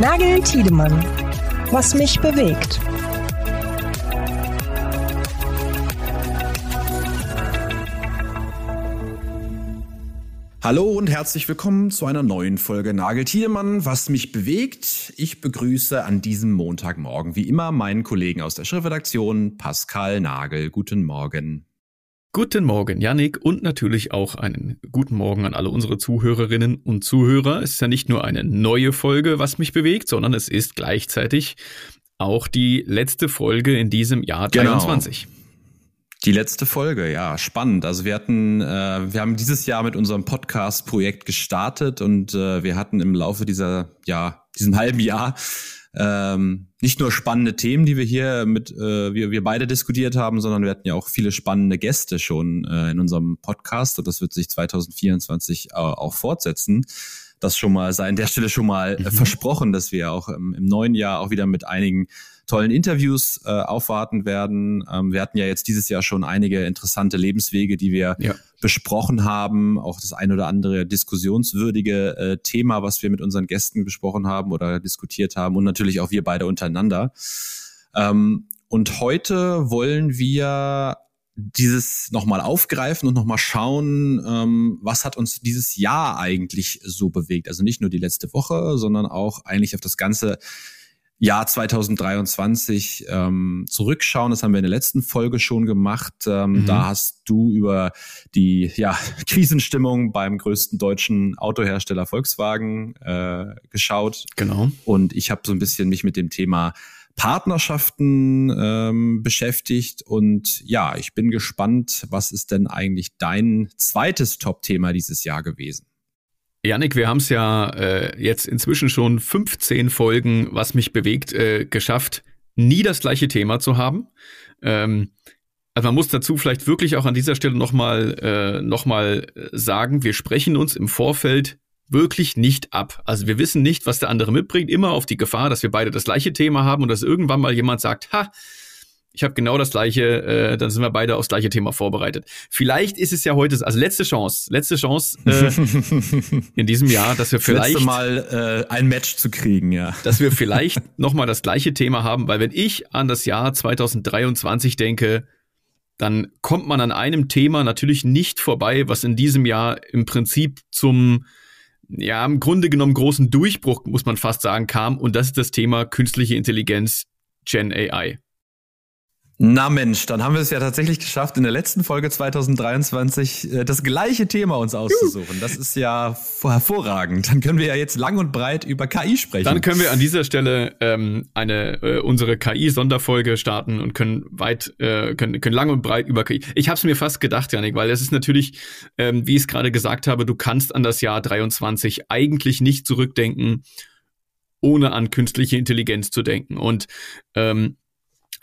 Nagel Tiedemann. Was mich bewegt. Hallo und herzlich willkommen zu einer neuen Folge Nagel Tiedemann, was mich bewegt. Ich begrüße an diesem Montagmorgen wie immer meinen Kollegen aus der Chefredaktion, Pascal Nagel. Guten Morgen. Guten Morgen, Yannick, und natürlich auch einen guten Morgen an alle unsere Zuhörerinnen und Zuhörer. Es ist ja nicht nur eine neue Folge, was mich bewegt, sondern es ist gleichzeitig auch die letzte Folge in diesem Jahr genau. 23. Die letzte Folge, ja, spannend. Also wir hatten, äh, wir haben dieses Jahr mit unserem Podcast-Projekt gestartet und äh, wir hatten im Laufe dieser, ja, diesen halben Jahr ähm, nicht nur spannende Themen, die wir hier mit, äh, wir, wir beide diskutiert haben, sondern wir hatten ja auch viele spannende Gäste schon äh, in unserem Podcast und das wird sich 2024 äh, auch fortsetzen. Das schon mal sei an der Stelle schon mal äh, mhm. versprochen, dass wir auch im, im neuen Jahr auch wieder mit einigen tollen Interviews äh, aufwarten werden. Ähm, wir hatten ja jetzt dieses Jahr schon einige interessante Lebenswege, die wir ja. besprochen haben. Auch das ein oder andere diskussionswürdige äh, Thema, was wir mit unseren Gästen besprochen haben oder diskutiert haben und natürlich auch wir beide untereinander. Ähm, und heute wollen wir dieses nochmal aufgreifen und nochmal schauen, ähm, was hat uns dieses Jahr eigentlich so bewegt. Also nicht nur die letzte Woche, sondern auch eigentlich auf das ganze Jahr 2023 ähm, zurückschauen. Das haben wir in der letzten Folge schon gemacht. Ähm, mhm. Da hast du über die ja, Krisenstimmung beim größten deutschen Autohersteller Volkswagen äh, geschaut. Genau. Und ich habe so ein bisschen mich mit dem Thema Partnerschaften ähm, beschäftigt. Und ja, ich bin gespannt, was ist denn eigentlich dein zweites Top-Thema dieses Jahr gewesen? Janik, wir haben es ja äh, jetzt inzwischen schon 15 Folgen, was mich bewegt, äh, geschafft, nie das gleiche Thema zu haben. Ähm, also man muss dazu vielleicht wirklich auch an dieser Stelle nochmal äh, noch sagen, wir sprechen uns im Vorfeld wirklich nicht ab. Also wir wissen nicht, was der andere mitbringt, immer auf die Gefahr, dass wir beide das gleiche Thema haben und dass irgendwann mal jemand sagt, ha, ich habe genau das gleiche, äh, dann sind wir beide aufs gleiche Thema vorbereitet. Vielleicht ist es ja heute, also letzte Chance, letzte Chance äh, in diesem Jahr, dass wir vielleicht letzte Mal äh, ein Match zu kriegen, ja. Dass wir vielleicht nochmal das gleiche Thema haben, weil wenn ich an das Jahr 2023 denke, dann kommt man an einem Thema natürlich nicht vorbei, was in diesem Jahr im Prinzip zum ja, im Grunde genommen großen Durchbruch, muss man fast sagen, kam. Und das ist das Thema künstliche Intelligenz, Gen AI. Na Mensch, dann haben wir es ja tatsächlich geschafft, in der letzten Folge 2023 äh, das gleiche Thema uns auszusuchen. Das ist ja hervorragend. Dann können wir ja jetzt lang und breit über KI sprechen. Dann können wir an dieser Stelle ähm, eine äh, unsere KI-Sonderfolge starten und können weit, äh, können, können lang und breit über KI. Ich habe es mir fast gedacht, Janik, weil es ist natürlich, ähm, wie ich es gerade gesagt habe, du kannst an das Jahr 23 eigentlich nicht zurückdenken, ohne an künstliche Intelligenz zu denken. Und ähm,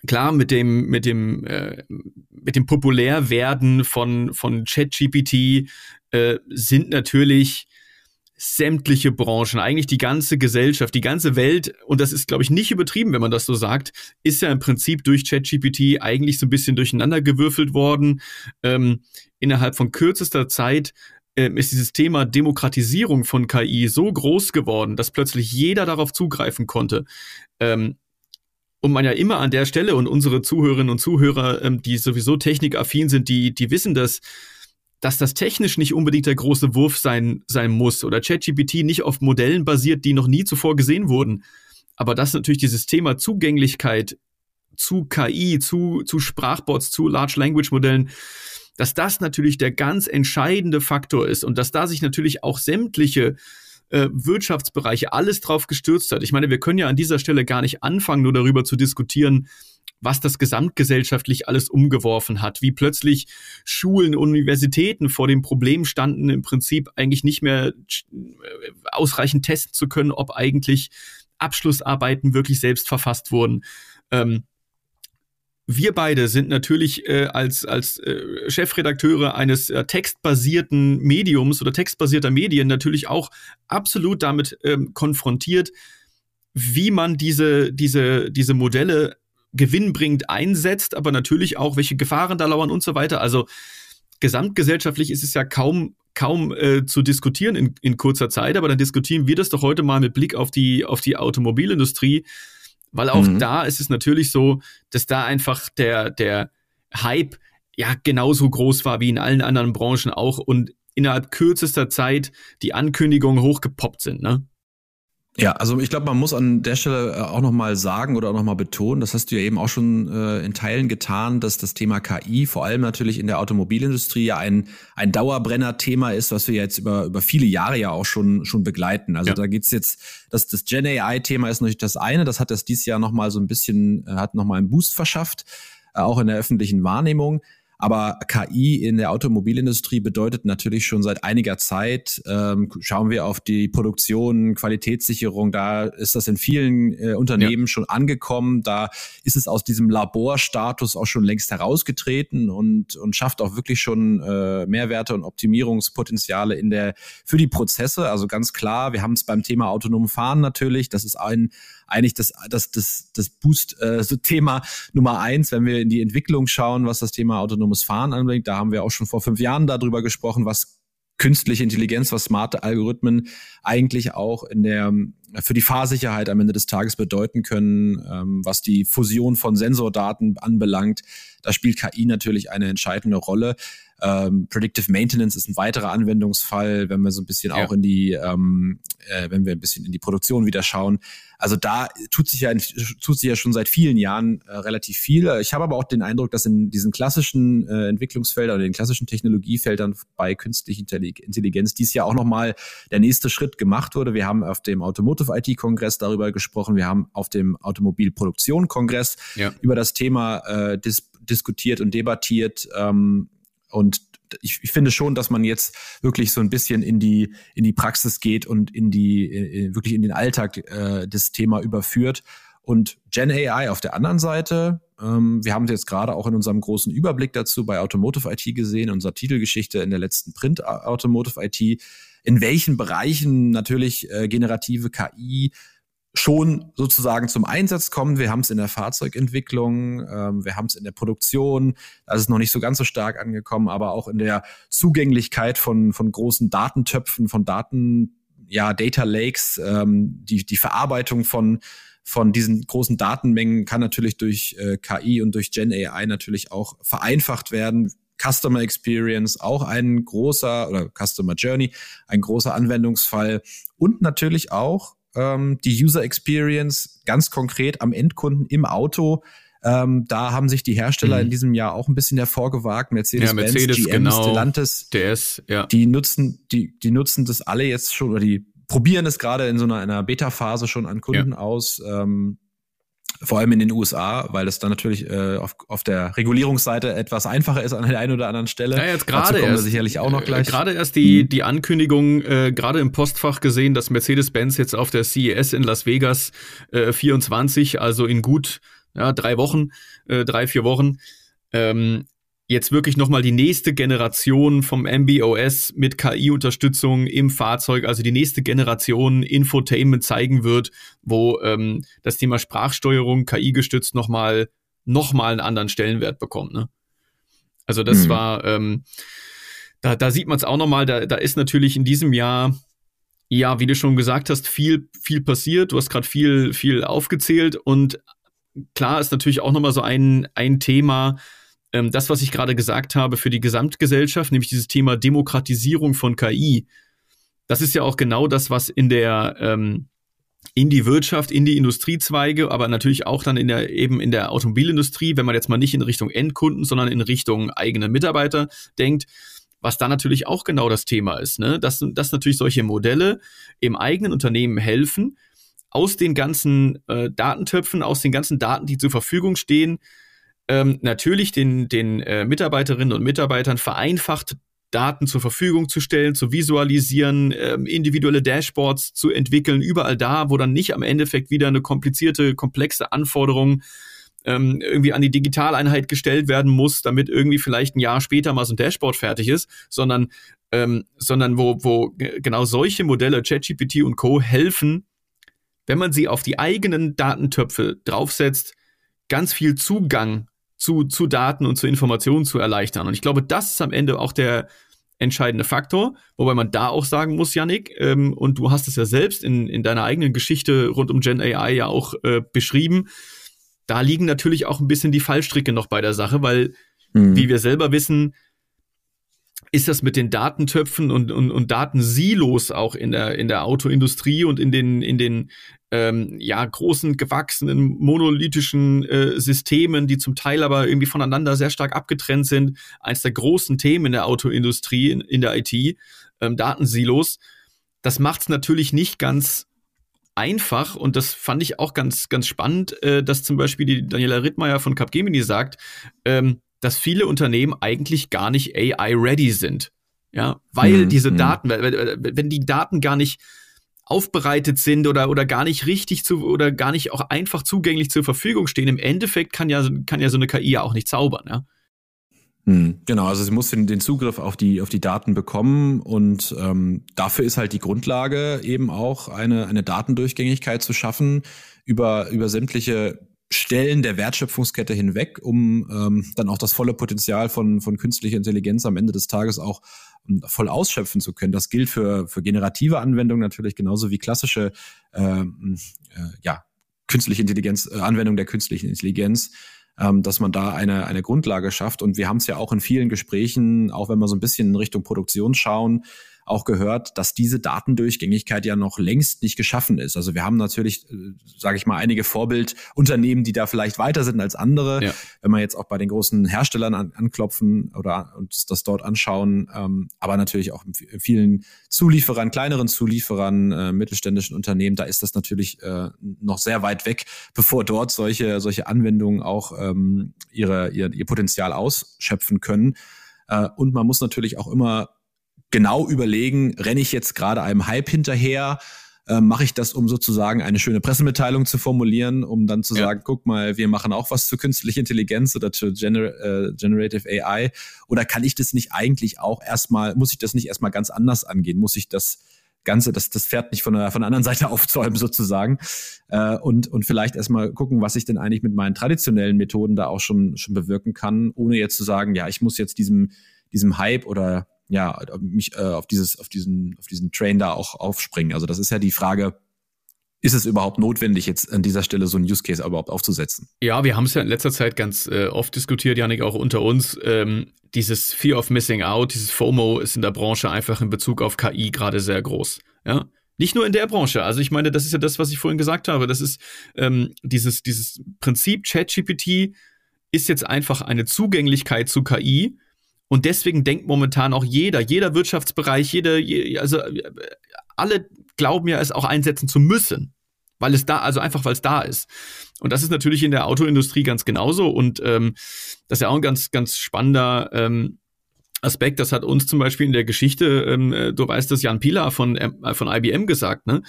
klar mit dem mit dem äh, mit dem Populärwerden von von ChatGPT äh, sind natürlich sämtliche Branchen, eigentlich die ganze Gesellschaft, die ganze Welt, und das ist, glaube ich, nicht übertrieben, wenn man das so sagt, ist ja im Prinzip durch ChatGPT eigentlich so ein bisschen durcheinandergewürfelt worden. Ähm, innerhalb von kürzester Zeit ähm, ist dieses Thema Demokratisierung von KI so groß geworden, dass plötzlich jeder darauf zugreifen konnte. Ähm, und man ja immer an der Stelle und unsere Zuhörerinnen und Zuhörer, ähm, die sowieso technikaffin sind, die, die wissen das, dass das technisch nicht unbedingt der große Wurf sein, sein muss oder ChatGPT nicht auf Modellen basiert, die noch nie zuvor gesehen wurden. Aber dass natürlich dieses Thema Zugänglichkeit zu KI, zu, zu Sprachbots, zu Large Language Modellen, dass das natürlich der ganz entscheidende Faktor ist und dass da sich natürlich auch sämtliche äh, Wirtschaftsbereiche alles drauf gestürzt hat. Ich meine, wir können ja an dieser Stelle gar nicht anfangen, nur darüber zu diskutieren, was das gesamtgesellschaftlich alles umgeworfen hat, wie plötzlich Schulen, Universitäten vor dem Problem standen, im Prinzip eigentlich nicht mehr äh, ausreichend testen zu können, ob eigentlich Abschlussarbeiten wirklich selbst verfasst wurden. Ähm, wir beide sind natürlich äh, als, als äh, Chefredakteure eines äh, textbasierten Mediums oder textbasierter Medien natürlich auch absolut damit ähm, konfrontiert, wie man diese, diese, diese Modelle gewinnbringend einsetzt, aber natürlich auch, welche Gefahren da lauern und so weiter. Also gesamtgesellschaftlich ist es ja kaum, kaum äh, zu diskutieren in, in kurzer Zeit, aber dann diskutieren wir das doch heute mal mit Blick auf die, auf die Automobilindustrie, weil auch mhm. da ist es natürlich so, dass da einfach der, der Hype ja genauso groß war wie in allen anderen Branchen auch und innerhalb kürzester Zeit die Ankündigungen hochgepoppt sind, ne? Ja, also ich glaube, man muss an der Stelle äh, auch nochmal sagen oder auch nochmal betonen, das hast du ja eben auch schon äh, in Teilen getan, dass das Thema KI vor allem natürlich in der Automobilindustrie ja ein, ein Dauerbrenner-Thema ist, was wir jetzt über, über viele Jahre ja auch schon, schon begleiten. Also ja. da geht's jetzt, das, das Gen AI-Thema ist natürlich das eine, das hat das dieses Jahr nochmal so ein bisschen, äh, hat nochmal einen Boost verschafft, äh, auch in der öffentlichen Wahrnehmung. Aber KI in der Automobilindustrie bedeutet natürlich schon seit einiger Zeit, ähm, schauen wir auf die Produktion, Qualitätssicherung, da ist das in vielen äh, Unternehmen ja. schon angekommen. Da ist es aus diesem Laborstatus auch schon längst herausgetreten und, und schafft auch wirklich schon äh, Mehrwerte und Optimierungspotenziale in der, für die Prozesse. Also ganz klar, wir haben es beim Thema autonom Fahren natürlich. Das ist ein, eigentlich das, das, das, das Boost-Thema äh, Nummer eins, wenn wir in die Entwicklung schauen, was das Thema autonomes Fahren anbelangt. Da haben wir auch schon vor fünf Jahren darüber gesprochen, was künstliche Intelligenz, was smarte Algorithmen eigentlich auch in der für die Fahrsicherheit am Ende des Tages bedeuten können, ähm, was die Fusion von Sensordaten anbelangt. Da spielt KI natürlich eine entscheidende Rolle. Ähm, Predictive Maintenance ist ein weiterer Anwendungsfall, wenn wir so ein bisschen ja. auch in die, ähm, äh, wenn wir ein bisschen in die Produktion wieder schauen. Also da tut sich ja, tut sich ja schon seit vielen Jahren äh, relativ viel. Ich habe aber auch den Eindruck, dass in diesen klassischen äh, Entwicklungsfeldern oder den klassischen Technologiefeldern bei künstlicher Intelligenz dies ja auch nochmal der nächste Schritt gemacht wurde. Wir haben auf dem Automotive IT Kongress darüber gesprochen. Wir haben auf dem Automobilproduktion Kongress ja. über das Thema äh, dis diskutiert und debattiert. Ähm, und ich, ich finde schon, dass man jetzt wirklich so ein bisschen in die in die Praxis geht und in die äh, wirklich in den Alltag äh, das Thema überführt. Und Gen AI auf der anderen Seite, ähm, wir haben es jetzt gerade auch in unserem großen Überblick dazu bei Automotive IT gesehen, unserer Titelgeschichte in der letzten Print Automotive IT, in welchen Bereichen natürlich äh, generative KI schon sozusagen zum Einsatz kommen. Wir haben es in der Fahrzeugentwicklung, ähm, wir haben es in der Produktion, da ist es noch nicht so ganz so stark angekommen, aber auch in der Zugänglichkeit von, von großen Datentöpfen, von Daten, ja, Data Lakes, ähm, die, die Verarbeitung von, von diesen großen Datenmengen kann natürlich durch äh, KI und durch Gen AI natürlich auch vereinfacht werden. Customer Experience auch ein großer oder Customer Journey, ein großer Anwendungsfall und natürlich auch ähm, die User Experience ganz konkret am Endkunden im Auto. Ähm, da haben sich die Hersteller mhm. in diesem Jahr auch ein bisschen hervorgewagt. Mercedes-Benz, ja, Mercedes, GM, genau, Stellantis, DS, ja. die nutzen, die, die nutzen das alle jetzt schon oder die probieren es gerade in so einer, einer Beta-Phase schon an Kunden ja. aus. Ähm, vor allem in den USA, weil es dann natürlich äh, auf, auf der Regulierungsseite etwas einfacher ist an der einen oder anderen Stelle. Ja, jetzt gerade erst, sicherlich auch noch gleich. Äh, gerade erst die, mhm. die Ankündigung, äh, gerade im Postfach gesehen, dass Mercedes-Benz jetzt auf der CES in Las Vegas äh, 24, also in gut ja, drei Wochen, äh, drei, vier Wochen, ähm, jetzt wirklich nochmal die nächste Generation vom MBOS mit KI-Unterstützung im Fahrzeug, also die nächste Generation Infotainment zeigen wird, wo ähm, das Thema Sprachsteuerung KI-gestützt nochmal noch mal einen anderen Stellenwert bekommt. Ne? Also das mhm. war, ähm, da, da sieht man es auch nochmal, da, da ist natürlich in diesem Jahr ja, wie du schon gesagt hast, viel, viel passiert. Du hast gerade viel, viel aufgezählt und klar ist natürlich auch nochmal so ein, ein Thema, ähm, das, was ich gerade gesagt habe, für die Gesamtgesellschaft, nämlich dieses Thema Demokratisierung von KI, das ist ja auch genau das, was in der ähm, in die Wirtschaft, in die Industriezweige, aber natürlich auch dann in der eben in der Automobilindustrie, wenn man jetzt mal nicht in Richtung Endkunden, sondern in Richtung eigene Mitarbeiter denkt, was da natürlich auch genau das Thema ist, ne? dass, dass natürlich solche Modelle im eigenen Unternehmen helfen, aus den ganzen äh, Datentöpfen, aus den ganzen Daten, die zur Verfügung stehen, ähm, natürlich den, den äh, Mitarbeiterinnen und Mitarbeitern vereinfacht Daten zur Verfügung zu stellen, zu visualisieren, ähm, individuelle Dashboards zu entwickeln, überall da, wo dann nicht am Endeffekt wieder eine komplizierte, komplexe Anforderung ähm, irgendwie an die Digitaleinheit gestellt werden muss, damit irgendwie vielleicht ein Jahr später mal so ein Dashboard fertig ist, sondern, ähm, sondern wo, wo genau solche Modelle, ChatGPT und Co. helfen, wenn man sie auf die eigenen Datentöpfe draufsetzt, ganz viel Zugang zu, zu Daten und zu Informationen zu erleichtern. Und ich glaube, das ist am Ende auch der entscheidende Faktor, wobei man da auch sagen muss, Yannick, ähm, und du hast es ja selbst in, in deiner eigenen Geschichte rund um Gen AI ja auch äh, beschrieben, da liegen natürlich auch ein bisschen die Fallstricke noch bei der Sache, weil, mhm. wie wir selber wissen, ist das mit den Datentöpfen und, und, und Datensilos auch in der, in der Autoindustrie und in den, in den ähm, ja, großen, gewachsenen, monolithischen äh, Systemen, die zum Teil aber irgendwie voneinander sehr stark abgetrennt sind. Eins der großen Themen in der Autoindustrie, in, in der IT, ähm, Datensilos. Das macht es natürlich nicht ganz einfach und das fand ich auch ganz, ganz spannend, äh, dass zum Beispiel die Daniela Rittmeier von Capgemini sagt, ähm, dass viele Unternehmen eigentlich gar nicht AI-ready sind. Ja, weil mhm. diese mhm. Daten, wenn die Daten gar nicht aufbereitet sind oder, oder gar nicht richtig zu oder gar nicht auch einfach zugänglich zur Verfügung stehen, im Endeffekt kann ja, kann ja so eine KI ja auch nicht zaubern, ja. Hm, genau, also sie muss den, den, Zugriff auf die, auf die Daten bekommen und ähm, dafür ist halt die Grundlage eben auch eine, eine Datendurchgängigkeit zu schaffen über, über sämtliche Stellen der Wertschöpfungskette hinweg, um ähm, dann auch das volle Potenzial von, von künstlicher Intelligenz am Ende des Tages auch ähm, voll ausschöpfen zu können. Das gilt für, für generative Anwendungen natürlich genauso wie klassische ähm, äh, ja, künstliche Intelligenz, äh, Anwendung der künstlichen Intelligenz, ähm, dass man da eine, eine Grundlage schafft. Und wir haben es ja auch in vielen Gesprächen, auch wenn wir so ein bisschen in Richtung Produktion schauen, auch gehört, dass diese Datendurchgängigkeit ja noch längst nicht geschaffen ist. Also wir haben natürlich, äh, sage ich mal, einige Vorbildunternehmen, die da vielleicht weiter sind als andere. Ja. Wenn wir jetzt auch bei den großen Herstellern an, anklopfen oder uns das dort anschauen, ähm, aber natürlich auch in vielen Zulieferern, kleineren Zulieferern, äh, mittelständischen Unternehmen, da ist das natürlich äh, noch sehr weit weg, bevor dort solche solche Anwendungen auch ähm, ihre, ihr, ihr Potenzial ausschöpfen können. Äh, und man muss natürlich auch immer genau überlegen, renne ich jetzt gerade einem Hype hinterher, äh, mache ich das, um sozusagen eine schöne Pressemitteilung zu formulieren, um dann zu ja. sagen, guck mal, wir machen auch was zu künstlicher Intelligenz oder zu Gener äh, Generative AI. Oder kann ich das nicht eigentlich auch erstmal, muss ich das nicht erstmal ganz anders angehen? Muss ich das Ganze, das, das Pferd nicht von der, von der anderen Seite aufzäumen sozusagen äh, und, und vielleicht erstmal gucken, was ich denn eigentlich mit meinen traditionellen Methoden da auch schon, schon bewirken kann, ohne jetzt zu sagen, ja, ich muss jetzt diesem, diesem Hype oder ja, mich äh, auf dieses, auf diesen, auf diesen Train da auch aufspringen. Also das ist ja die Frage, ist es überhaupt notwendig, jetzt an dieser Stelle so ein Use Case überhaupt aufzusetzen? Ja, wir haben es ja in letzter Zeit ganz äh, oft diskutiert, Janik, auch unter uns. Ähm, dieses Fear of Missing Out, dieses FOMO ist in der Branche einfach in Bezug auf KI gerade sehr groß. Ja. Nicht nur in der Branche. Also ich meine, das ist ja das, was ich vorhin gesagt habe. Das ist ähm, dieses, dieses Prinzip ChatGPT ist jetzt einfach eine Zugänglichkeit zu KI, und deswegen denkt momentan auch jeder, jeder Wirtschaftsbereich, jeder, also alle glauben ja, es auch einsetzen zu müssen, weil es da, also einfach weil es da ist. Und das ist natürlich in der Autoindustrie ganz genauso. Und ähm, das ist ja auch ein ganz, ganz spannender ähm, Aspekt, das hat uns zum Beispiel in der Geschichte, ähm, äh, du weißt das, Jan Pilar von, äh, von IBM gesagt, ne?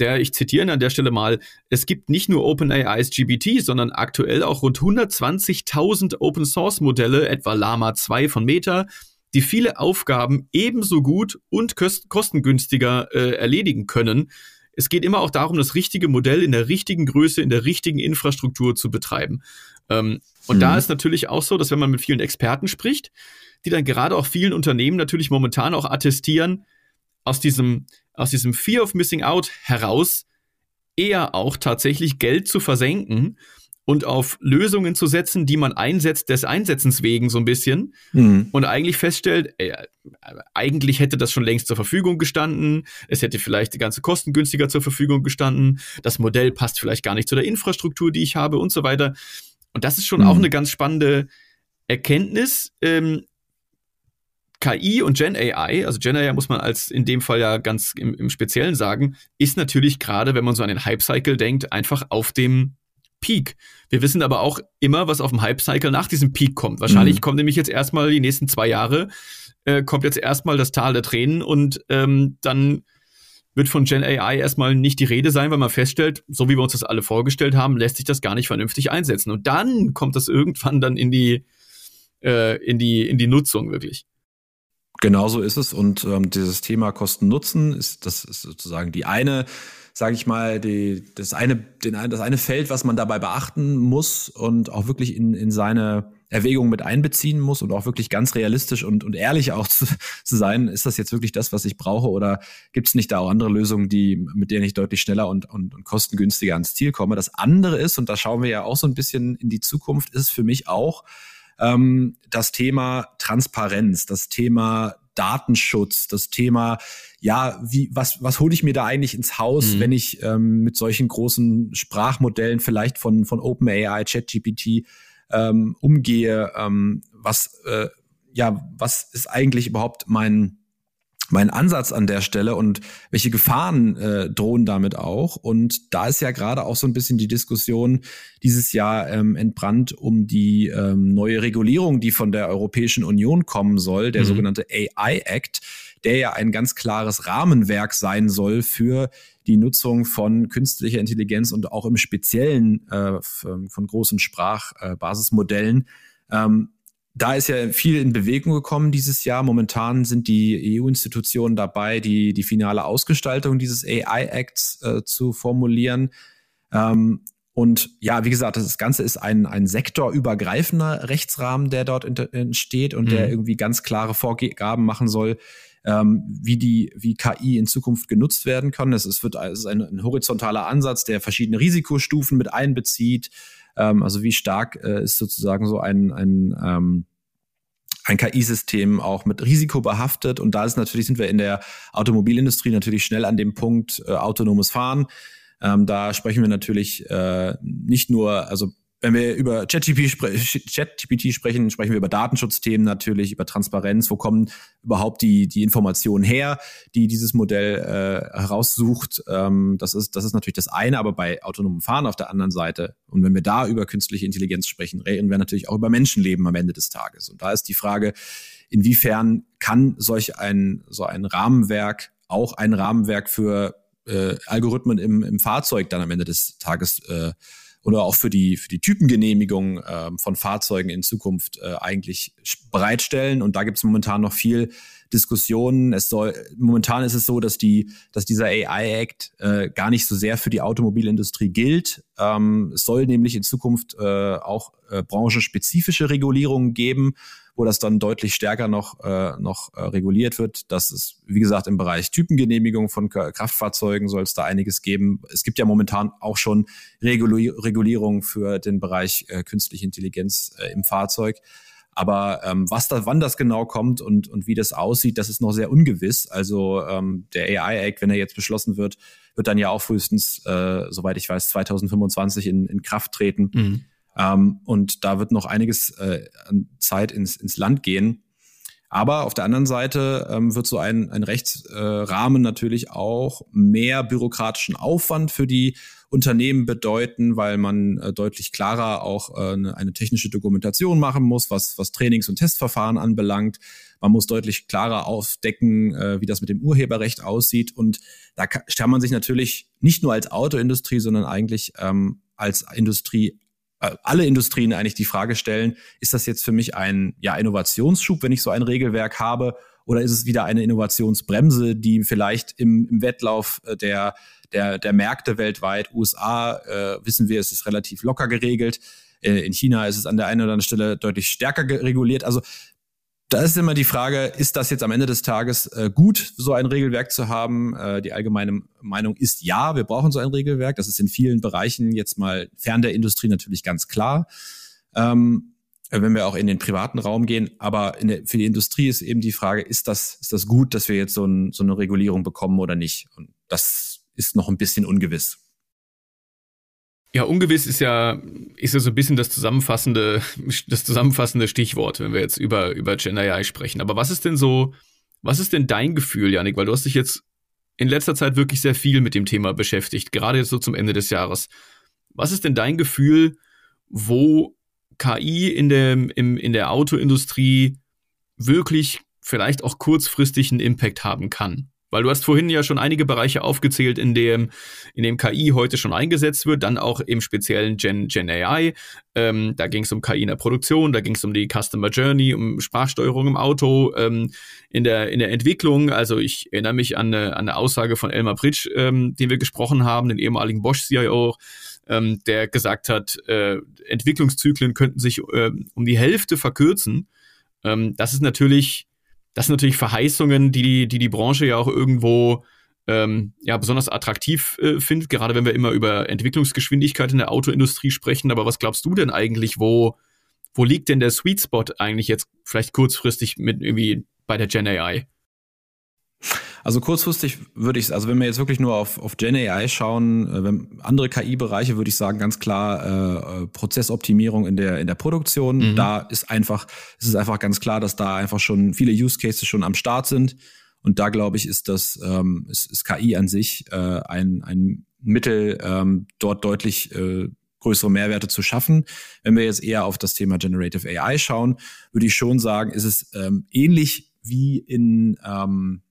Der, ich zitiere ihn an der Stelle mal, es gibt nicht nur OpenAIs GBT, sondern aktuell auch rund 120.000 Open Source Modelle, etwa Lama 2 von Meta, die viele Aufgaben ebenso gut und kostengünstiger äh, erledigen können. Es geht immer auch darum, das richtige Modell in der richtigen Größe, in der richtigen Infrastruktur zu betreiben. Ähm, und mhm. da ist natürlich auch so, dass wenn man mit vielen Experten spricht, die dann gerade auch vielen Unternehmen natürlich momentan auch attestieren, aus diesem, aus diesem Fear of Missing Out heraus eher auch tatsächlich Geld zu versenken und auf Lösungen zu setzen, die man einsetzt, des Einsetzens wegen so ein bisschen mhm. und eigentlich feststellt, ey, eigentlich hätte das schon längst zur Verfügung gestanden, es hätte vielleicht die ganze Kosten günstiger zur Verfügung gestanden, das Modell passt vielleicht gar nicht zu der Infrastruktur, die ich habe und so weiter. Und das ist schon mhm. auch eine ganz spannende Erkenntnis, ähm, KI und Gen AI, also Gen AI muss man als in dem Fall ja ganz im, im Speziellen sagen, ist natürlich gerade, wenn man so an den Hype-Cycle denkt, einfach auf dem Peak. Wir wissen aber auch immer, was auf dem Hype-Cycle nach diesem Peak kommt. Wahrscheinlich mhm. kommt nämlich jetzt erstmal die nächsten zwei Jahre, äh, kommt jetzt erstmal das Tal der Tränen und ähm, dann wird von Gen AI erstmal nicht die Rede sein, weil man feststellt, so wie wir uns das alle vorgestellt haben, lässt sich das gar nicht vernünftig einsetzen. Und dann kommt das irgendwann dann in die, äh, in die, in die Nutzung wirklich. Genauso ist es. Und ähm, dieses Thema Kosten-Nutzen ist, das ist sozusagen die eine, sage ich mal, die, das eine, den, das eine Feld, was man dabei beachten muss und auch wirklich in, in seine Erwägungen mit einbeziehen muss und auch wirklich ganz realistisch und, und ehrlich auch zu, zu sein, ist das jetzt wirklich das, was ich brauche oder gibt es nicht da auch andere Lösungen, die, mit denen ich deutlich schneller und, und, und kostengünstiger ans Ziel komme. Das andere ist, und da schauen wir ja auch so ein bisschen in die Zukunft, ist für mich auch ähm, das Thema Transparenz, das Thema Datenschutz, das Thema, ja, wie, was, was hole ich mir da eigentlich ins Haus, mhm. wenn ich ähm, mit solchen großen Sprachmodellen vielleicht von, von OpenAI, ChatGPT ähm, umgehe, ähm, was, äh, ja, was ist eigentlich überhaupt mein, mein Ansatz an der Stelle und welche Gefahren äh, drohen damit auch. Und da ist ja gerade auch so ein bisschen die Diskussion dieses Jahr ähm, entbrannt um die ähm, neue Regulierung, die von der Europäischen Union kommen soll, der mhm. sogenannte AI Act, der ja ein ganz klares Rahmenwerk sein soll für die Nutzung von künstlicher Intelligenz und auch im Speziellen äh, von großen Sprachbasismodellen. Äh, ähm, da ist ja viel in Bewegung gekommen dieses Jahr. Momentan sind die EU-Institutionen dabei, die, die finale Ausgestaltung dieses AI-Acts äh, zu formulieren. Ähm, und ja, wie gesagt, das Ganze ist ein, ein sektorübergreifender Rechtsrahmen, der dort entsteht und mhm. der irgendwie ganz klare Vorgaben machen soll, ähm, wie die, wie KI in Zukunft genutzt werden kann. Es, es wird, es ist ein, ein horizontaler Ansatz, der verschiedene Risikostufen mit einbezieht. Ähm, also wie stark äh, ist sozusagen so ein, ein ähm, ein KI-System auch mit Risiko behaftet. Und da ist natürlich, sind wir in der Automobilindustrie natürlich schnell an dem Punkt äh, autonomes Fahren. Ähm, da sprechen wir natürlich äh, nicht nur, also wenn wir über ChatGPT, spre sprechen, sprechen wir über Datenschutzthemen natürlich, über Transparenz. Wo kommen überhaupt die, die Informationen her, die dieses Modell äh, heraussucht? Ähm, das, ist, das ist natürlich das eine, aber bei autonomem Fahren auf der anderen Seite, und wenn wir da über künstliche Intelligenz sprechen, reden wir natürlich auch über Menschenleben am Ende des Tages. Und da ist die Frage, inwiefern kann solch ein, so ein Rahmenwerk auch ein Rahmenwerk für äh, Algorithmen im, im Fahrzeug dann am Ende des Tages äh, oder auch für die, für die Typengenehmigung äh, von Fahrzeugen in Zukunft äh, eigentlich bereitstellen. Und da gibt es momentan noch viel Diskussionen. Es soll, momentan ist es so, dass die, dass dieser AI Act äh, gar nicht so sehr für die Automobilindustrie gilt. Ähm, es soll nämlich in Zukunft äh, auch äh, branchenspezifische Regulierungen geben wo das dann deutlich stärker noch, äh, noch äh, reguliert wird. Das ist, wie gesagt, im Bereich Typengenehmigung von Kraftfahrzeugen soll es da einiges geben. Es gibt ja momentan auch schon Reguli Regulierungen für den Bereich äh, künstliche Intelligenz äh, im Fahrzeug. Aber ähm, was da, wann das genau kommt und, und wie das aussieht, das ist noch sehr ungewiss. Also ähm, der AI Act, wenn er jetzt beschlossen wird, wird dann ja auch frühestens, äh, soweit ich weiß, 2025 in, in Kraft treten. Mhm. Ähm, und da wird noch einiges äh, an Zeit ins, ins Land gehen. Aber auf der anderen Seite ähm, wird so ein, ein Rechtsrahmen äh, natürlich auch mehr bürokratischen Aufwand für die Unternehmen bedeuten, weil man äh, deutlich klarer auch äh, eine, eine technische Dokumentation machen muss, was, was Trainings- und Testverfahren anbelangt. Man muss deutlich klarer aufdecken, äh, wie das mit dem Urheberrecht aussieht. Und da kann man sich natürlich nicht nur als Autoindustrie, sondern eigentlich ähm, als Industrie alle Industrien eigentlich die Frage stellen, ist das jetzt für mich ein ja, Innovationsschub, wenn ich so ein Regelwerk habe, oder ist es wieder eine Innovationsbremse, die vielleicht im, im Wettlauf äh, der, der, der Märkte weltweit, USA, äh, wissen wir, es ist relativ locker geregelt. Äh, in China ist es an der einen oder anderen Stelle deutlich stärker reguliert. Also da ist immer die Frage, ist das jetzt am Ende des Tages äh, gut, so ein Regelwerk zu haben? Äh, die allgemeine Meinung ist ja, wir brauchen so ein Regelwerk. Das ist in vielen Bereichen jetzt mal fern der Industrie natürlich ganz klar. Ähm, wenn wir auch in den privaten Raum gehen. Aber der, für die Industrie ist eben die Frage, ist das, ist das gut, dass wir jetzt so, ein, so eine Regulierung bekommen oder nicht? Und das ist noch ein bisschen ungewiss. Ja, ungewiss ist ja, ist ja so ein bisschen das zusammenfassende, das zusammenfassende Stichwort, wenn wir jetzt über, über Gen AI sprechen. Aber was ist denn so, was ist denn dein Gefühl, Janik? Weil du hast dich jetzt in letzter Zeit wirklich sehr viel mit dem Thema beschäftigt, gerade jetzt so zum Ende des Jahres. Was ist denn dein Gefühl, wo KI in der, im, in der Autoindustrie wirklich vielleicht auch kurzfristig einen Impact haben kann? Weil du hast vorhin ja schon einige Bereiche aufgezählt, in dem, in dem KI heute schon eingesetzt wird, dann auch im speziellen Gen, Gen AI. Ähm, da ging es um KI in der Produktion, da ging es um die Customer Journey, um Sprachsteuerung im Auto, ähm, in, der, in der Entwicklung. Also ich erinnere mich an eine, an eine Aussage von Elmar Pritsch, ähm, den wir gesprochen haben, den ehemaligen Bosch-CIO, ähm, der gesagt hat, äh, Entwicklungszyklen könnten sich äh, um die Hälfte verkürzen. Ähm, das ist natürlich, das sind natürlich Verheißungen, die die, die Branche ja auch irgendwo ähm, ja besonders attraktiv äh, findet, gerade wenn wir immer über Entwicklungsgeschwindigkeit in der Autoindustrie sprechen. Aber was glaubst du denn eigentlich, wo, wo liegt denn der Sweet Spot eigentlich jetzt vielleicht kurzfristig mit irgendwie bei der Gen AI? Also kurzfristig würde ich, also wenn wir jetzt wirklich nur auf, auf Gen AI schauen, äh, wenn andere KI-Bereiche, würde ich sagen, ganz klar äh, äh, Prozessoptimierung in der, in der Produktion. Mhm. Da ist einfach, es ist einfach ganz klar, dass da einfach schon viele Use Cases schon am Start sind. Und da glaube ich, ist das ähm, ist, ist KI an sich äh, ein, ein Mittel, ähm, dort deutlich äh, größere Mehrwerte zu schaffen. Wenn wir jetzt eher auf das Thema Generative AI schauen, würde ich schon sagen, ist es ähm, ähnlich wie in ähm,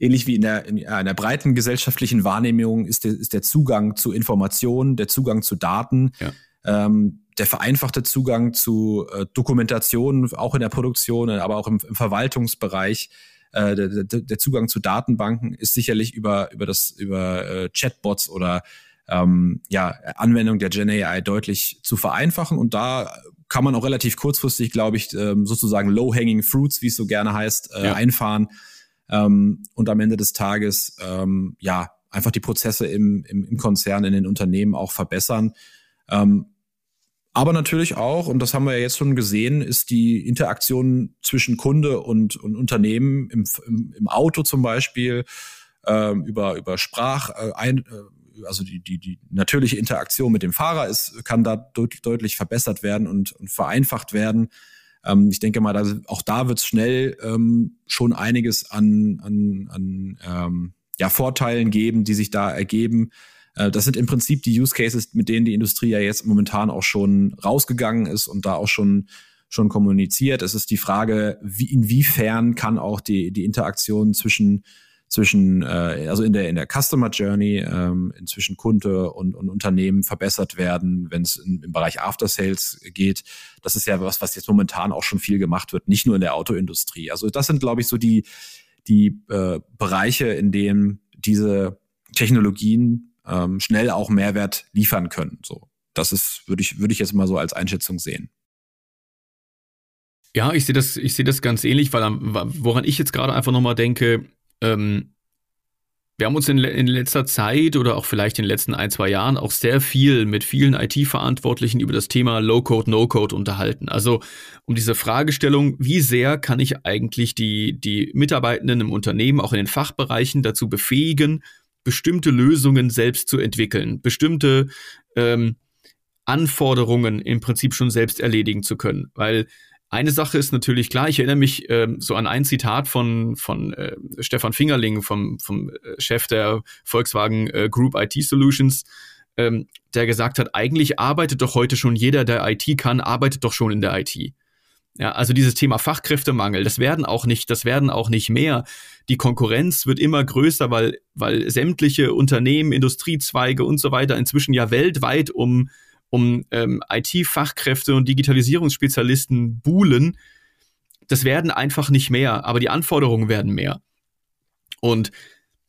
ähnlich wie in der, in, in der breiten gesellschaftlichen Wahrnehmung ist der, ist der Zugang zu Informationen, der Zugang zu Daten, ja. ähm, der vereinfachte Zugang zu äh, Dokumentationen, auch in der Produktion, aber auch im, im Verwaltungsbereich. Äh, der, der, der Zugang zu Datenbanken ist sicherlich über, über das, über äh, Chatbots oder ähm, ja, Anwendung der Gen AI deutlich zu vereinfachen. Und da kann man auch relativ kurzfristig, glaube ich, ähm, sozusagen low-hanging fruits, wie es so gerne heißt, äh, ja. einfahren ähm, und am Ende des Tages ähm, ja einfach die Prozesse im, im, im Konzern, in den Unternehmen auch verbessern. Ähm, aber natürlich auch, und das haben wir ja jetzt schon gesehen, ist die Interaktion zwischen Kunde und, und Unternehmen im, im, im Auto zum Beispiel ähm, über, über Sprach, äh, ein, äh, also die, die, die natürliche Interaktion mit dem Fahrer ist, kann da deut deutlich verbessert werden und, und vereinfacht werden. Ähm, ich denke mal, da, auch da wird es schnell ähm, schon einiges an, an, an ähm, ja, Vorteilen geben, die sich da ergeben. Äh, das sind im Prinzip die Use Cases, mit denen die Industrie ja jetzt momentan auch schon rausgegangen ist und da auch schon schon kommuniziert. Es ist die Frage, wie, inwiefern kann auch die, die Interaktion zwischen zwischen, äh, also in der, in der Customer Journey, ähm, zwischen Kunde und, und Unternehmen verbessert werden, wenn es im Bereich After Sales geht. Das ist ja was, was jetzt momentan auch schon viel gemacht wird, nicht nur in der Autoindustrie. Also das sind, glaube ich, so die, die äh, Bereiche, in denen diese Technologien ähm, schnell auch Mehrwert liefern können. So, das ist, würde ich, würde ich jetzt mal so als Einschätzung sehen. Ja, ich sehe das, ich sehe das ganz ähnlich, weil woran ich jetzt gerade einfach nochmal denke, ähm, wir haben uns in, in, letzter Zeit oder auch vielleicht in den letzten ein, zwei Jahren auch sehr viel mit vielen IT-Verantwortlichen über das Thema Low-Code, No-Code unterhalten. Also um diese Fragestellung, wie sehr kann ich eigentlich die, die Mitarbeitenden im Unternehmen, auch in den Fachbereichen dazu befähigen, bestimmte Lösungen selbst zu entwickeln, bestimmte ähm, Anforderungen im Prinzip schon selbst erledigen zu können. Weil eine Sache ist natürlich klar, ich erinnere mich ähm, so an ein Zitat von, von äh, Stefan Fingerling, vom, vom äh, Chef der Volkswagen äh, Group IT Solutions, ähm, der gesagt hat, eigentlich arbeitet doch heute schon jeder, der IT kann, arbeitet doch schon in der IT. Ja, also dieses Thema Fachkräftemangel, das werden auch nicht, das werden auch nicht mehr. Die Konkurrenz wird immer größer, weil, weil sämtliche Unternehmen, Industriezweige und so weiter inzwischen ja weltweit um um ähm, IT-Fachkräfte und Digitalisierungsspezialisten buhlen, das werden einfach nicht mehr, aber die Anforderungen werden mehr. Und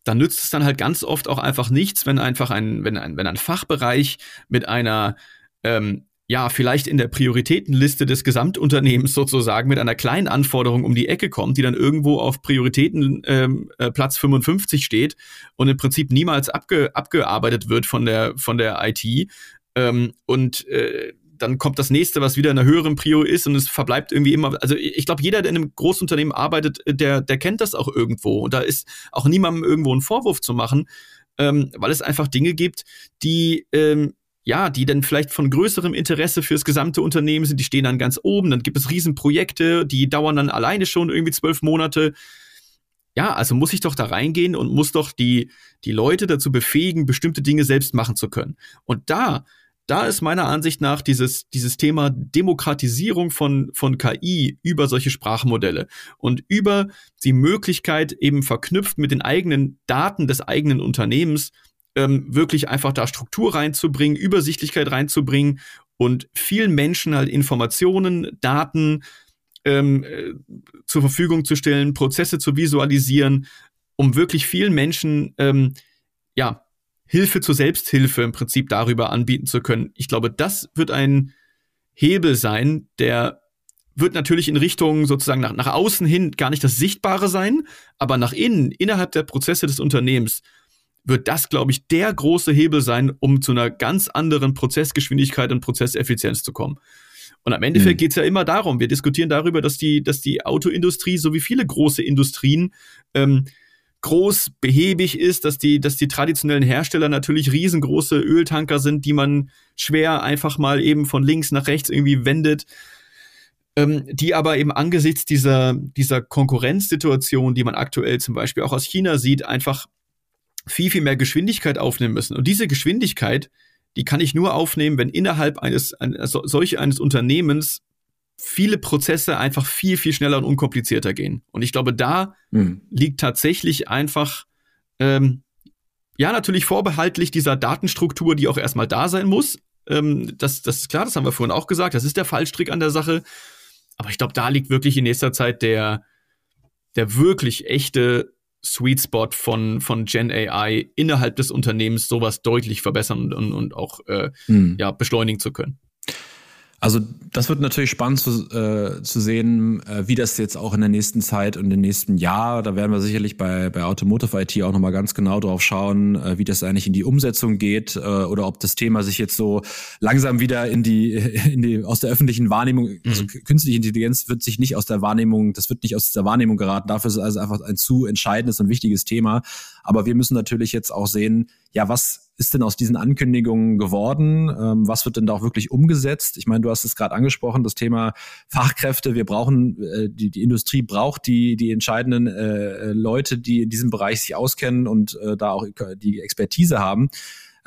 dann nützt es dann halt ganz oft auch einfach nichts, wenn einfach ein, wenn ein, wenn ein Fachbereich mit einer, ähm, ja, vielleicht in der Prioritätenliste des Gesamtunternehmens sozusagen mit einer kleinen Anforderung um die Ecke kommt, die dann irgendwo auf Prioritätenplatz ähm, äh, 55 steht und im Prinzip niemals abge, abgearbeitet wird von der, von der IT, ähm, und äh, dann kommt das nächste, was wieder in einer höheren Prio ist und es verbleibt irgendwie immer. Also ich glaube, jeder, der in einem Großunternehmen arbeitet, der, der kennt das auch irgendwo. Und da ist auch niemandem irgendwo einen Vorwurf zu machen, ähm, weil es einfach Dinge gibt, die ähm, ja, die dann vielleicht von größerem Interesse fürs gesamte Unternehmen sind, die stehen dann ganz oben, dann gibt es Riesenprojekte, die dauern dann alleine schon irgendwie zwölf Monate. Ja, also muss ich doch da reingehen und muss doch die, die Leute dazu befähigen, bestimmte Dinge selbst machen zu können. Und da da ist meiner Ansicht nach dieses, dieses Thema Demokratisierung von, von KI über solche Sprachmodelle und über die Möglichkeit eben verknüpft mit den eigenen Daten des eigenen Unternehmens ähm, wirklich einfach da Struktur reinzubringen, Übersichtlichkeit reinzubringen und vielen Menschen halt Informationen, Daten ähm, äh, zur Verfügung zu stellen, Prozesse zu visualisieren, um wirklich vielen Menschen ähm, ja Hilfe zur Selbsthilfe im Prinzip darüber anbieten zu können. Ich glaube, das wird ein Hebel sein, der wird natürlich in Richtung sozusagen nach, nach außen hin gar nicht das Sichtbare sein, aber nach innen, innerhalb der Prozesse des Unternehmens, wird das, glaube ich, der große Hebel sein, um zu einer ganz anderen Prozessgeschwindigkeit und Prozesseffizienz zu kommen. Und am Endeffekt mhm. geht es ja immer darum, wir diskutieren darüber, dass die, dass die Autoindustrie, so wie viele große Industrien, ähm, groß, behäbig ist, dass die, dass die traditionellen Hersteller natürlich riesengroße Öltanker sind, die man schwer einfach mal eben von links nach rechts irgendwie wendet, ähm, die aber eben angesichts dieser, dieser Konkurrenzsituation, die man aktuell zum Beispiel auch aus China sieht, einfach viel, viel mehr Geschwindigkeit aufnehmen müssen. Und diese Geschwindigkeit, die kann ich nur aufnehmen, wenn innerhalb eines, eines solche eines Unternehmens viele Prozesse einfach viel, viel schneller und unkomplizierter gehen. Und ich glaube, da mhm. liegt tatsächlich einfach, ähm, ja, natürlich vorbehaltlich dieser Datenstruktur, die auch erstmal da sein muss. Ähm, das, das ist klar, das haben wir vorhin auch gesagt. Das ist der Fallstrick an der Sache. Aber ich glaube, da liegt wirklich in nächster Zeit der, der wirklich echte Sweet Spot von, von Gen AI innerhalb des Unternehmens sowas deutlich verbessern und, und auch äh, hm. ja, beschleunigen zu können. Also das wird natürlich spannend zu, äh, zu sehen, äh, wie das jetzt auch in der nächsten Zeit und im nächsten Jahr, da werden wir sicherlich bei, bei Automotive IT auch nochmal ganz genau drauf schauen, äh, wie das eigentlich in die Umsetzung geht äh, oder ob das Thema sich jetzt so langsam wieder in die, in die aus der öffentlichen Wahrnehmung, mhm. also künstliche Intelligenz wird sich nicht aus der Wahrnehmung, das wird nicht aus der Wahrnehmung geraten. Dafür ist es also einfach ein zu entscheidendes und wichtiges Thema. Aber wir müssen natürlich jetzt auch sehen, ja, was ist denn aus diesen Ankündigungen geworden? Ähm, was wird denn da auch wirklich umgesetzt? Ich meine, du hast es gerade angesprochen, das Thema Fachkräfte. Wir brauchen, äh, die, die Industrie braucht die, die entscheidenden äh, Leute, die in diesem Bereich sich auskennen und äh, da auch die Expertise haben.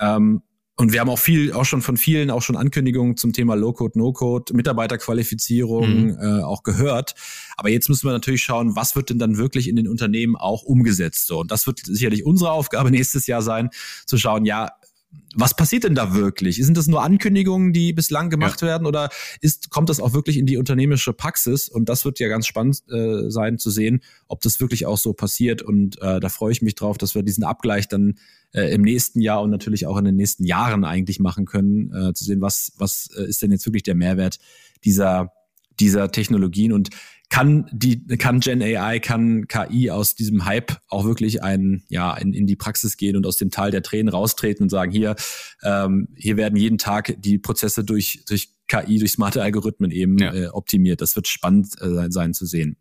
Ähm, und wir haben auch viel, auch schon von vielen auch schon Ankündigungen zum Thema Low-Code, No-Code, Mitarbeiterqualifizierung mhm. äh, auch gehört. Aber jetzt müssen wir natürlich schauen, was wird denn dann wirklich in den Unternehmen auch umgesetzt. So, und das wird sicherlich unsere Aufgabe nächstes Jahr sein, zu schauen, ja, was passiert denn da wirklich? Sind das nur Ankündigungen, die bislang gemacht ja. werden oder ist, kommt das auch wirklich in die unternehmerische Praxis? Und das wird ja ganz spannend äh, sein zu sehen, ob das wirklich auch so passiert. Und äh, da freue ich mich drauf, dass wir diesen Abgleich dann äh, im nächsten Jahr und natürlich auch in den nächsten Jahren eigentlich machen können, äh, zu sehen, was, was äh, ist denn jetzt wirklich der Mehrwert dieser, dieser Technologien und kann die kann Gen AI kann KI aus diesem Hype auch wirklich ein ja in, in die Praxis gehen und aus dem Tal der Tränen raustreten und sagen hier ähm, hier werden jeden Tag die Prozesse durch durch KI durch smarte Algorithmen eben ja. äh, optimiert das wird spannend äh, sein zu sehen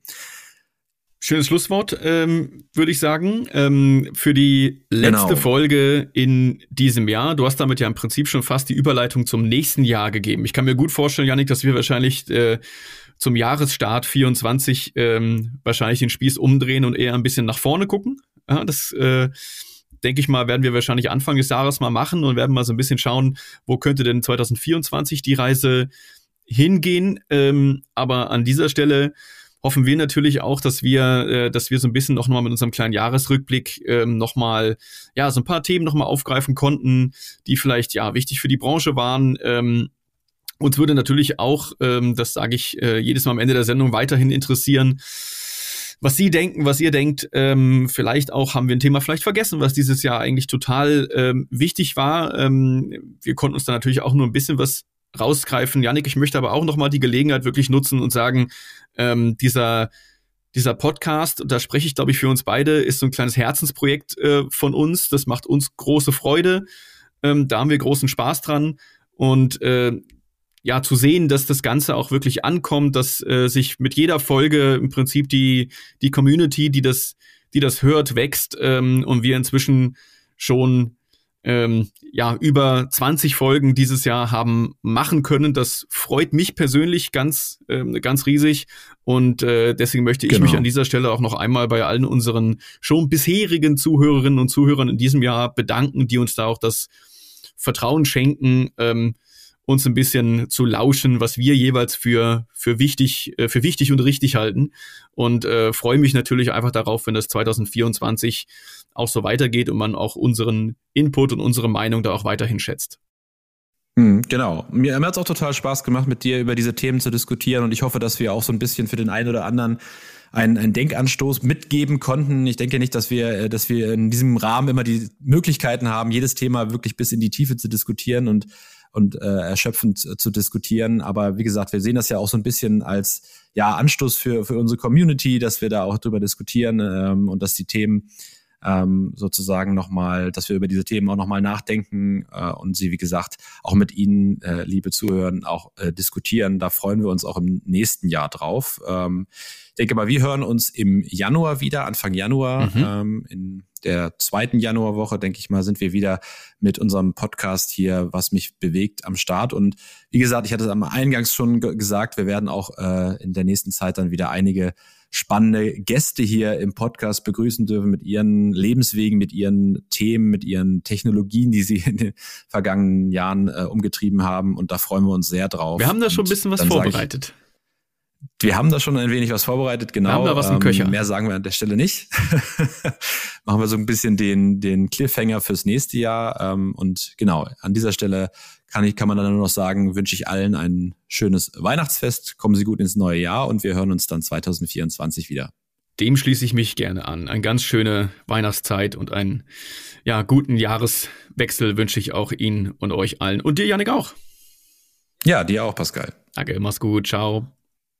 Schönes Schlusswort, ähm, würde ich sagen, ähm, für die letzte genau. Folge in diesem Jahr. Du hast damit ja im Prinzip schon fast die Überleitung zum nächsten Jahr gegeben. Ich kann mir gut vorstellen, Janik, dass wir wahrscheinlich äh, zum Jahresstart 24 ähm, wahrscheinlich den Spieß umdrehen und eher ein bisschen nach vorne gucken. Ja, das äh, denke ich mal, werden wir wahrscheinlich Anfang des Jahres mal machen und werden mal so ein bisschen schauen, wo könnte denn 2024 die Reise hingehen. Ähm, aber an dieser Stelle hoffen wir natürlich auch, dass wir, äh, dass wir so ein bisschen noch mal mit unserem kleinen Jahresrückblick ähm, noch mal ja so ein paar Themen noch mal aufgreifen konnten, die vielleicht ja wichtig für die Branche waren. Ähm, uns würde natürlich auch, ähm, das sage ich äh, jedes Mal am Ende der Sendung, weiterhin interessieren, was Sie denken, was ihr denkt. Ähm, vielleicht auch haben wir ein Thema vielleicht vergessen, was dieses Jahr eigentlich total ähm, wichtig war. Ähm, wir konnten uns da natürlich auch nur ein bisschen was rausgreifen. Janik, ich möchte aber auch noch mal die Gelegenheit wirklich nutzen und sagen, ähm, dieser dieser Podcast, da spreche ich glaube ich für uns beide, ist so ein kleines Herzensprojekt äh, von uns. Das macht uns große Freude. Ähm, da haben wir großen Spaß dran. Und äh, ja, zu sehen, dass das Ganze auch wirklich ankommt, dass äh, sich mit jeder Folge im Prinzip die, die Community, die das, die das hört, wächst ähm, und wir inzwischen schon ähm, ja über 20 Folgen dieses Jahr haben machen können. Das freut mich persönlich ganz ähm, ganz riesig und äh, deswegen möchte ich genau. mich an dieser Stelle auch noch einmal bei allen unseren schon bisherigen Zuhörerinnen und Zuhörern in diesem Jahr bedanken, die uns da auch das Vertrauen schenken. Ähm, uns ein bisschen zu lauschen, was wir jeweils für, für wichtig, äh, für wichtig und richtig halten. Und äh, freue mich natürlich einfach darauf, wenn das 2024 auch so weitergeht und man auch unseren Input und unsere Meinung da auch weiterhin schätzt. Hm, genau. Mir, mir hat es auch total Spaß gemacht, mit dir über diese Themen zu diskutieren und ich hoffe, dass wir auch so ein bisschen für den einen oder anderen einen, einen Denkanstoß mitgeben konnten. Ich denke nicht, dass wir, äh, dass wir in diesem Rahmen immer die Möglichkeiten haben, jedes Thema wirklich bis in die Tiefe zu diskutieren und und äh, erschöpfend zu diskutieren. Aber wie gesagt, wir sehen das ja auch so ein bisschen als ja Anstoß für für unsere Community, dass wir da auch drüber diskutieren ähm, und dass die Themen ähm, sozusagen nochmal, dass wir über diese Themen auch nochmal nachdenken äh, und sie, wie gesagt, auch mit Ihnen, äh, liebe Zuhörer, auch äh, diskutieren. Da freuen wir uns auch im nächsten Jahr drauf. Ähm, ich denke mal, wir hören uns im Januar wieder, Anfang Januar, mhm. ähm, in der zweiten Januarwoche, denke ich mal, sind wir wieder mit unserem Podcast hier, was mich bewegt, am Start. Und wie gesagt, ich hatte es am Eingangs schon gesagt, wir werden auch äh, in der nächsten Zeit dann wieder einige spannende Gäste hier im Podcast begrüßen dürfen mit ihren Lebenswegen, mit ihren Themen, mit ihren Technologien, die sie in den vergangenen Jahren äh, umgetrieben haben. Und da freuen wir uns sehr drauf. Wir haben da schon ein bisschen was vorbereitet. Wir haben da schon ein wenig was vorbereitet, genau. Wir haben da was im Köcher. Ähm, mehr sagen wir an der Stelle nicht. Machen wir so ein bisschen den, den Cliffhanger fürs nächste Jahr. Ähm, und genau, an dieser Stelle kann, ich, kann man dann nur noch sagen, wünsche ich allen ein schönes Weihnachtsfest, kommen Sie gut ins neue Jahr und wir hören uns dann 2024 wieder. Dem schließe ich mich gerne an. Eine ganz schöne Weihnachtszeit und einen ja, guten Jahreswechsel wünsche ich auch Ihnen und euch allen. Und dir, Janik, auch. Ja, dir auch, Pascal. Danke, mach's gut. Ciao.